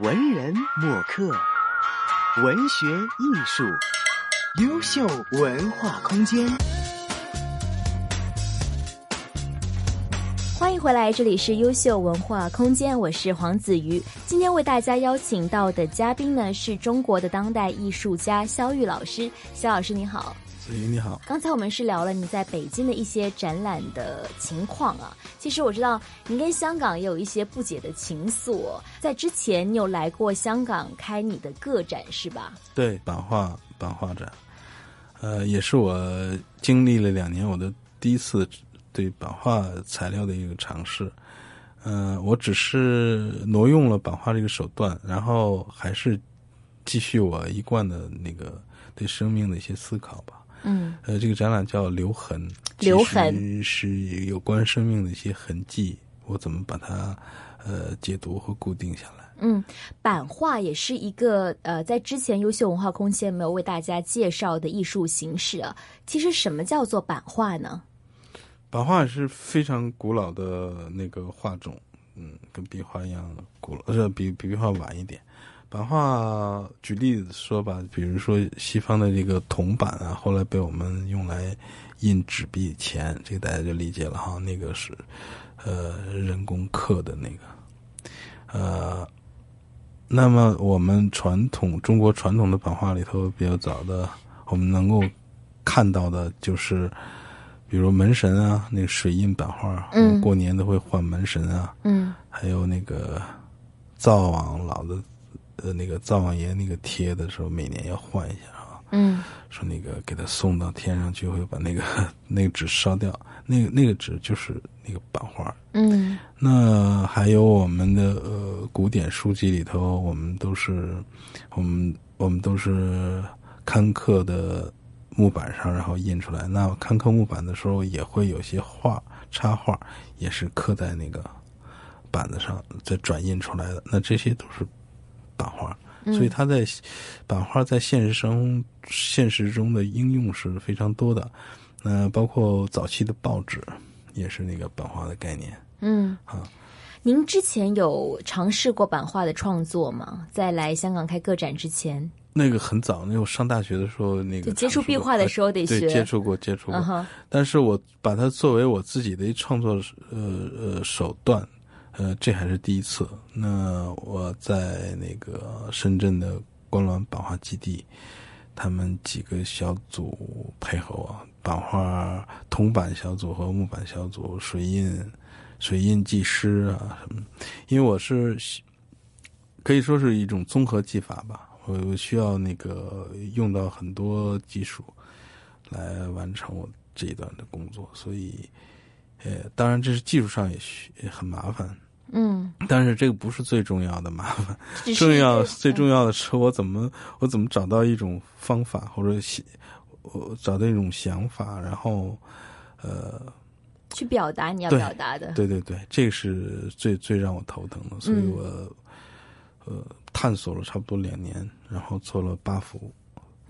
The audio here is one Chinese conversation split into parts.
文人墨客，文学艺术，优秀文化空间。欢迎回来，这里是优秀文化空间，我是黄子瑜。今天为大家邀请到的嘉宾呢，是中国的当代艺术家肖玉老师。肖老师你好，子瑜你好。刚才我们是聊了你在北京的一些展览的情况啊。其实我知道您跟香港也有一些不解的情愫，在之前你有来过香港开你的个展是吧？对，版画版画展，呃，也是我经历了两年我的第一次。对版画材料的一个尝试，嗯，我只是挪用了版画这个手段，然后还是继续我一贯的那个对生命的一些思考吧。嗯，呃，这个展览叫“留痕”，留痕是有关生命的一些痕迹，我怎么把它呃解读和固定下来？嗯，版画也是一个呃，在之前优秀文化空间没有为大家介绍的艺术形式啊。其实，什么叫做版画呢？版画是非常古老的那个画种，嗯，跟壁画一样古老，呃，比比壁画晚一点。版画举例子说吧，比如说西方的这个铜板啊，后来被我们用来印纸币钱，这个大家就理解了哈。那个是呃人工刻的那个，呃，那么我们传统中国传统的版画里头比较早的，我们能够看到的就是。比如门神啊，那个水印版画，嗯，过年都会换门神啊，嗯，还有那个灶王老的，呃，那个灶王爷那个贴的时候，每年要换一下啊，嗯，说那个给他送到天上去，会把那个 那个纸烧掉，那个那个纸就是那个版画，嗯，那还有我们的呃古典书籍里头，我们都是我们我们都是刊刻的。木板上，然后印出来。那刊刻木板的时候，也会有些画插画，也是刻在那个板子上，再转印出来的。那这些都是版画，所以它在版画在现实生现实中的应用是非常多的。那包括早期的报纸，也是那个版画的概念。嗯啊，您之前有尝试过版画的创作吗？在来香港开个展之前。那个很早，那我上大学的时候，那个接触壁画的时候得学，接触过，接触过。但是我把它作为我自己的一创作呃呃手段，呃，这还是第一次。那我在那个深圳的观澜版画基地，他们几个小组配合我，版画铜版小组和木板小组，水印水印技师啊什么，因为我是可以说是一种综合技法吧。我需要那个用到很多技术来完成我这一段的工作，所以，呃，当然这是技术上也需也很麻烦，嗯，但是这个不是最重要的麻烦，重要最重要的是我怎么我怎么找到一种方法或者我找到一种想法，然后呃，去表达你要表达的，对对对，这个是最最让我头疼的，所以我呃。探索了差不多两年，然后做了八幅，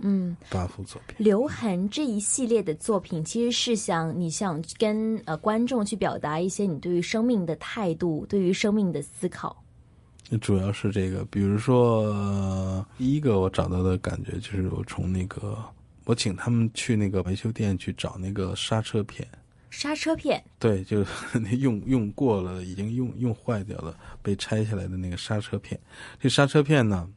嗯，八幅作品。留痕这一系列的作品，其实是想你想跟呃观众去表达一些你对于生命的态度，对于生命的思考。主要是这个，比如说第一个我找到的感觉就是我从那个我请他们去那个维修店去找那个刹车片。刹车片，对，就那用用过了，已经用用坏掉了，被拆下来的那个刹车片。这刹车片呢，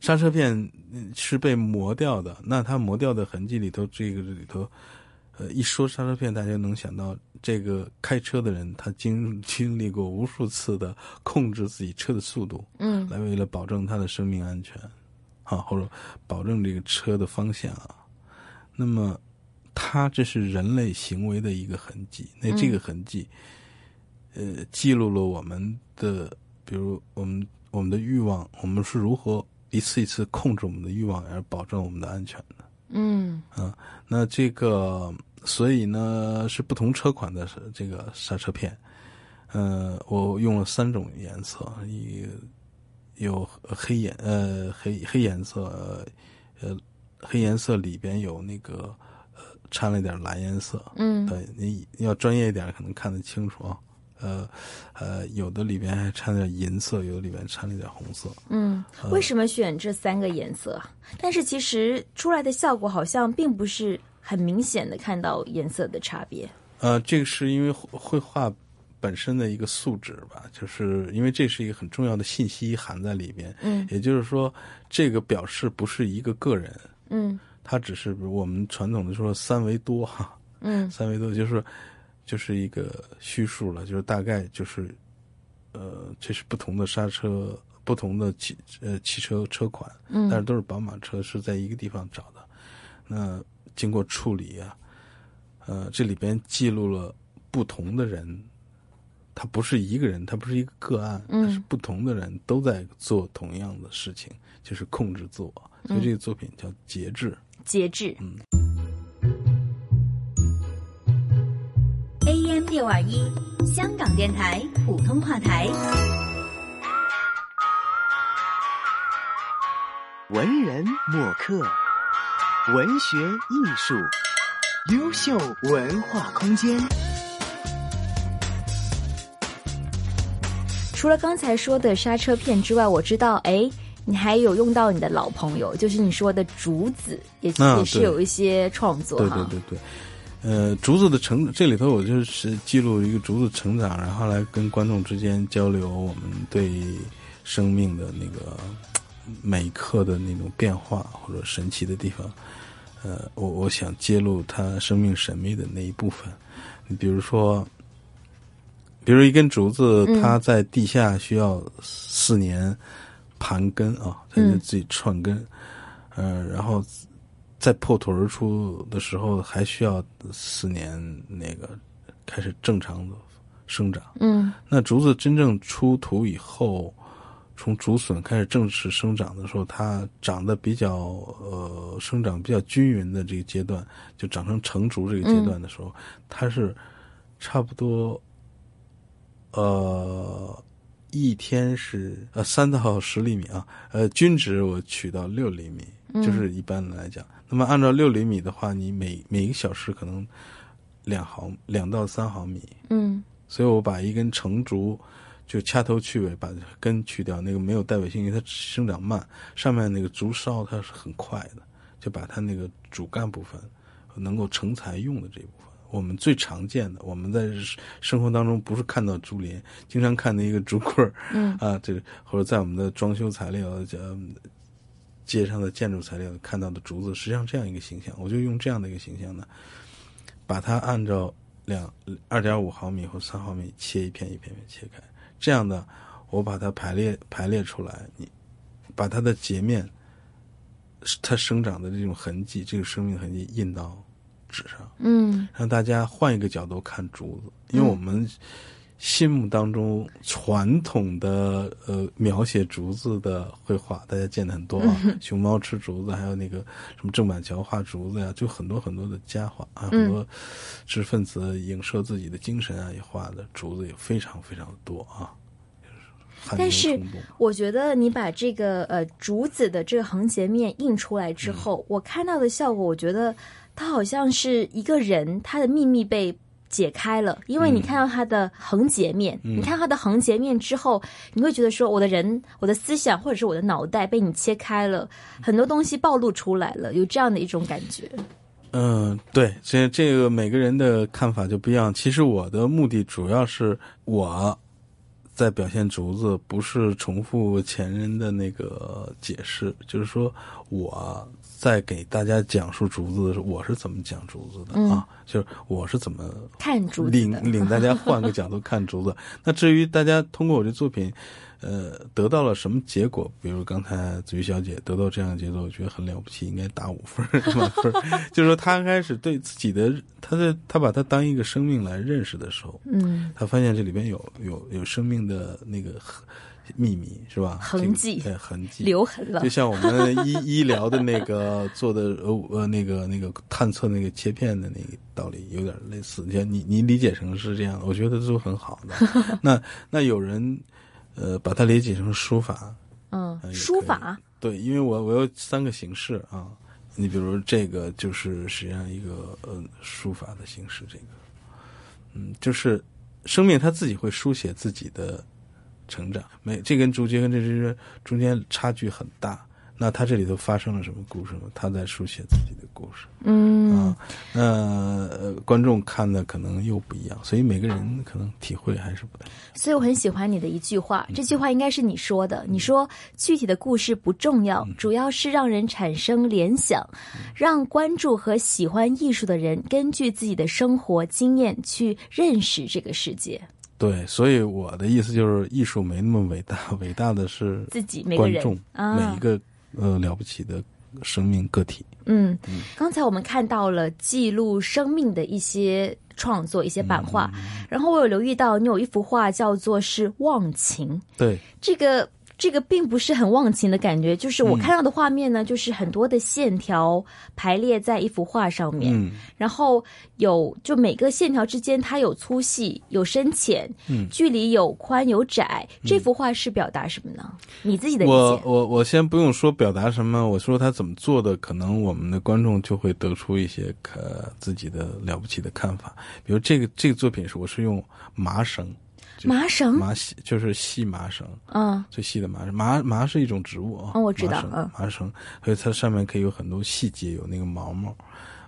刹车片是被磨掉的。那它磨掉的痕迹里头，这个里头，呃，一说刹车片，大家能想到这个开车的人，他经经历过无数次的控制自己车的速度，嗯，来为了保证他的生命安全，啊，或者保证这个车的方向啊，那么。它这是人类行为的一个痕迹，那这个痕迹，呃，记录了我们的，比如我们我们的欲望，我们是如何一次一次控制我们的欲望而保证我们的安全的。嗯，啊，那这个，所以呢，是不同车款的这个刹车片，呃，我用了三种颜色，一有黑颜，呃，黑黑颜色，呃，黑颜色里边有那个。掺了点蓝颜色，嗯，对，你要专业一点可能看得清楚啊。呃呃，有的里边还掺了点银色，有的里边掺了点红色。嗯，为什么选这三个颜色？但是其实出来的效果好像并不是很明显的看到颜色的差别。呃，这个是因为绘画本身的一个素质吧，就是因为这是一个很重要的信息含在里边。嗯，也就是说，这个表示不是一个个人。嗯，它只是我们传统的说三维多哈。嗯，三维多就是就是一个虚数了，就是大概就是呃，这是不同的刹车，不同的汽呃汽车车款，嗯，但是都是宝马车，是在一个地方找的。那经过处理啊，呃，这里边记录了不同的人，他不是一个人，他不是一个个案，嗯，是不同的人都在做同样的事情，就是控制自我。所以这个作品叫节制。节制。嗯。AM 六二一，香港电台普通话台。文人墨客，文学艺术，优秀文化空间。除了刚才说的刹车片之外，我知道，哎，你还有用到你的老朋友，就是你说的竹子，也、啊也是有一些创作对。对对对。呃，竹子的成这里头，我就是记录一个竹子成长，然后来跟观众之间交流我们对生命的那个每一刻的那种变化或者神奇的地方。呃，我我想揭露它生命神秘的那一部分。你比如说，比如一根竹子，它在地下需要四年盘根啊，它就自己串根，呃，然后。在破土而出的时候，还需要四年那个开始正常的生长。嗯，那竹子真正出土以后，从竹笋开始正式生长的时候，它长得比较呃生长比较均匀的这个阶段，就长成成竹这个阶段的时候，嗯、它是差不多呃一天是呃三到十厘米啊，呃均值我取到六厘米，就是一般来讲。那么按照六厘米的话，你每每一个小时可能两毫两到三毫米。嗯，所以我把一根成竹就掐头去尾，把根去掉，那个没有带尾性，因为它生长慢，上面那个竹梢它是很快的，就把它那个主干部分能够成材用的这一部分，我们最常见的，我们在生活当中不是看到竹林，经常看的一个竹棍儿，嗯啊，这或者在我们的装修材料呃。街上的建筑材料看到的竹子，实际上这样一个形象，我就用这样的一个形象呢，把它按照两二点五毫米或三毫米切一片一片片切开，这样的我把它排列排列出来，你把它的截面，它生长的这种痕迹，这个生命痕迹印到纸上，嗯，让大家换一个角度看竹子，因为我们。心目当中传统的呃描写竹子的绘画，大家见的很多啊，熊猫吃竹子，还有那个什么郑板桥画竹子呀，就很多很多的佳话啊，很多知识分子影射自己的精神啊，也画的竹子也非常非常的多啊。但是我觉得你把这个呃竹子的这个横截面印出来之后，嗯、我看到的效果，我觉得它好像是一个人他的秘密被。解开了，因为你看到它的横截面，嗯、你看它的横截面之后，你会觉得说，我的人、我的思想或者是我的脑袋被你切开了，很多东西暴露出来了，有这样的一种感觉。嗯，对，这这个每个人的看法就不一样。其实我的目的主要是我在表现竹子，不是重复前人的那个解释，就是说我。在给大家讲述竹子的时候，我是怎么讲竹子的、嗯、啊？就是我是怎么看竹子领领大家换个角度看竹子。那至于大家通过我这作品，呃，得到了什么结果？比如刚才子瑜小姐得到这样的结果，我觉得很了不起，应该打五分满分。就是说，她开始对自己的，她在她把它当一个生命来认识的时候，嗯，她发现这里边有有有生命的那个。秘密是吧？痕迹，对痕迹留痕了。就像我们医 医疗的那个做的呃呃那个那个探测那个切片的那个道理有点类似。你你你理解成是这样，我觉得都很好的。那那有人呃把它理解成书法，嗯，书法对，因为我我有三个形式啊。你比如这个就是实际上一个呃书法的形式，这个嗯就是。生命他自己会书写自己的成长，没这跟竹节跟这只中间差距很大。那他这里头发生了什么故事呢？他在书写自己的故事。嗯啊，那观众看的可能又不一样，所以每个人可能体会还是不太。所以我很喜欢你的一句话，这句话应该是你说的。你说具体的故事不重要，主要是让人产生联想，让关注和喜欢艺术的人根据自己的生活经验去认识这个世界。对，所以我的意思就是，艺术没那么伟大，伟大的是自己每个人观众啊每一个呃了不起的生命个体。嗯，刚才我们看到了记录生命的一些创作、一些版画，然后我有留意到你有一幅画叫做是忘情，对，这个这个并不是很忘情的感觉，就是我看到的画面呢，就是很多的线条排列在一幅画上面，嗯然后有就每个线条之间它有粗细、有深浅，嗯距离有宽有窄。这幅画是表达什么呢？你自己的理解？我我我先不用说表达什么，我说他怎么做的，可能我们的观众就会得出一些可自己的了不起的看法。比如这个这个作品是我是用麻绳，就是麻绳？麻细就是细麻绳，嗯。最细的麻绳，麻麻是一种植物啊，哦我知道麻绳嗯。麻绳，所以它上面可以有很多细节，有那个毛毛，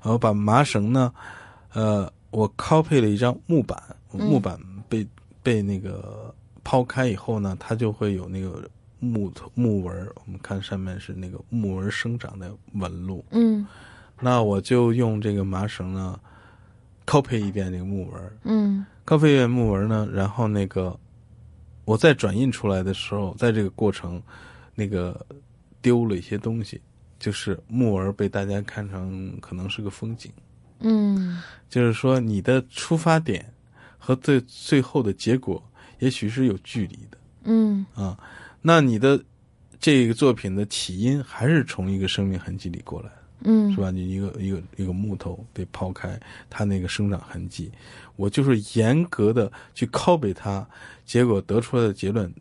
然后把麻绳呢，呃，我 copy 了一张木板，嗯。木板被、被那个抛开以后呢，它就会有那个木头木纹，我们看上面是那个木纹生长的纹路，嗯。那我就用这个麻绳呢，copy 一遍那个木纹儿，嗯 copy 一遍木纹呢，然后那个我再转印出来的时候，在这个过程，那个丢了一些东西，就是木纹被大家看成可能是个风景，嗯就是说你的出发点和最最后的结果也许是有距离的嗯啊。那你的这个作品的起因还是从一个生命痕迹里过来的。嗯是吧？你一个一个一个木头被抛开，它那个生长痕迹，我就是严格的去拷贝它，结果得出来的结论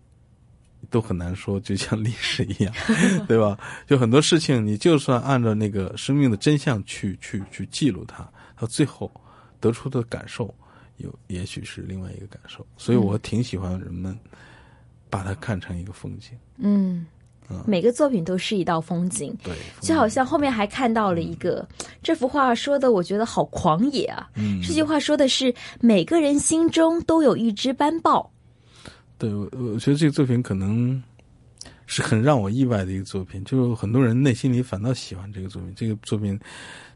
都很难说，就像历史一样，对吧？就很多事情，你就算按照那个生命的真相去去去记录它，到最后得出的感受，有也许是另外一个感受。所以我挺喜欢人们把它看成一个风景，嗯，每个作品都是一道风景。对，就好像后面还看到了一个这幅画说的，我觉得好狂野啊！嗯这句话说的是每个人心中都有一只斑豹。对，我我觉得这个作品可能是很让我意外的一个作品，就是很多人内心里反倒喜欢这个作品。这个作品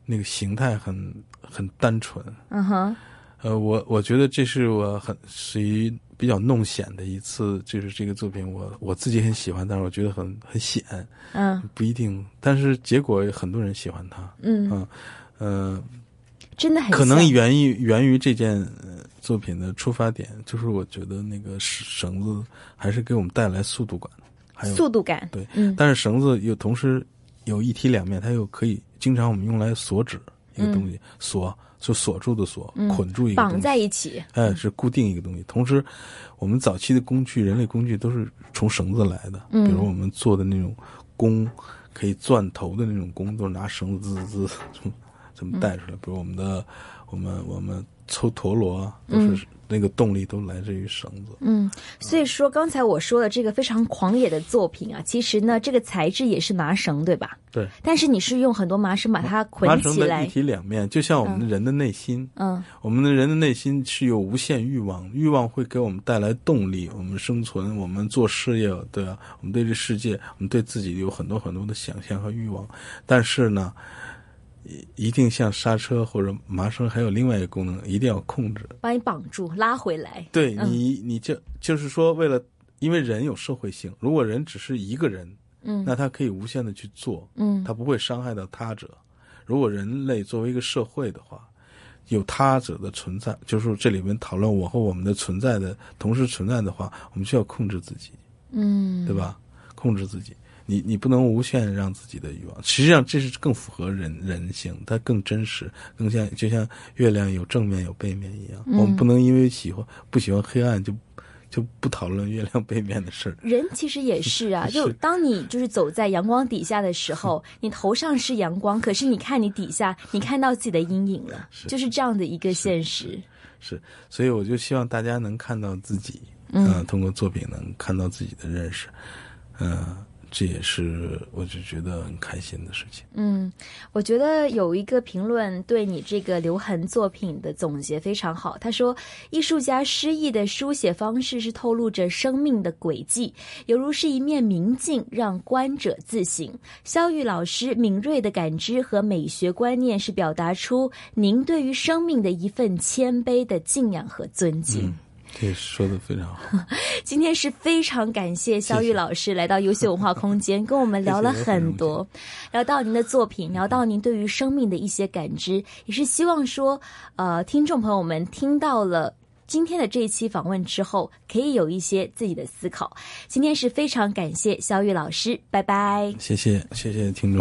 那个形态很很单纯，嗯哼，呃，我我觉得这是我很属于比较弄显的一次，就是这个作品我我自己很喜欢，但是我觉得很很显，嗯。不一定，但是结果很多人喜欢它，嗯，嗯呃，真的很可能源于源于这件呃作品的出发点，就是我觉得那个绳子还是给我们带来速度感，还有速度感。对，嗯。但是绳子又同时有一体两面，它又可以经常我们用来锁止一个东西，锁就锁住的锁，捆住一个绑在一起。哎，是固定一个东西。同时，我们早期的工具，人类工具都是从绳子来的，嗯比如我们做的那种弓，可以钻头的那种弓，都是拿绳子滋滋滋这么带出来。比如我们的，我们我们抽陀螺啊，都是那个动力都来自于绳子。嗯，所以说刚才我说的这个非常狂野的作品啊，其实呢，这个材质也是麻绳，对吧？对，但是你是用很多麻绳把它捆起来绳的一。体两面，就像我们的人的内心。嗯我们的人的内心是有无限欲望，欲望会给我们带来动力，我们生存，我们做事业，对吧？我们对这世界，我们对自己有很多很多的想象和欲望。但是呢，一一定像刹车或者麻绳还有另外一个功能，一定要控制。把你绑住，拉回来。对嗯你，你就就是说，为了因为人有社会性，如果人只是一个人，嗯那他可以无限的去做，嗯他不会伤害到他者。如果人类作为一个社会的话，有他者的存在，就是这里面讨论我和我们的存在的同时存在的话，我们需要控制自己，嗯，对吧？控制自己，你你不能无限让自己的欲望。实际上，这是更符合人人性，它更真实，更像就像月亮有正面有背面一样。嗯我们不能因为喜欢不喜欢黑暗就就不讨论月亮背面的事儿。人其实也是啊，就当你就是走在阳光底下的时候，你头上是阳光，可是你看你底下，你看到自己的阴影了，就是这样的一个现实。是，所以我就希望大家能看到自己，嗯，通过作品能看到自己的认识，嗯。这也是我就觉得很开心的事情。嗯，我觉得有一个评论对你这个留痕作品的总结非常好。他说，艺术家诗意的书写方式是透露着生命的轨迹，犹如是一面明镜，让观者自省。肖玉老师敏锐的感知和美学观念是表达出您对于生命的一份谦卑的敬仰和尊敬。对，说的非常好。今天是非常感谢肖玉老师来到优秀文化空间，跟我们聊了很多，聊到您的作品，聊到您对于生命的一些感知，也是希望说，呃，听众朋友们听到了今天的这一期访问之后，可以有一些自己的思考。今天是非常感谢肖玉老师，拜拜。谢谢，谢谢听众。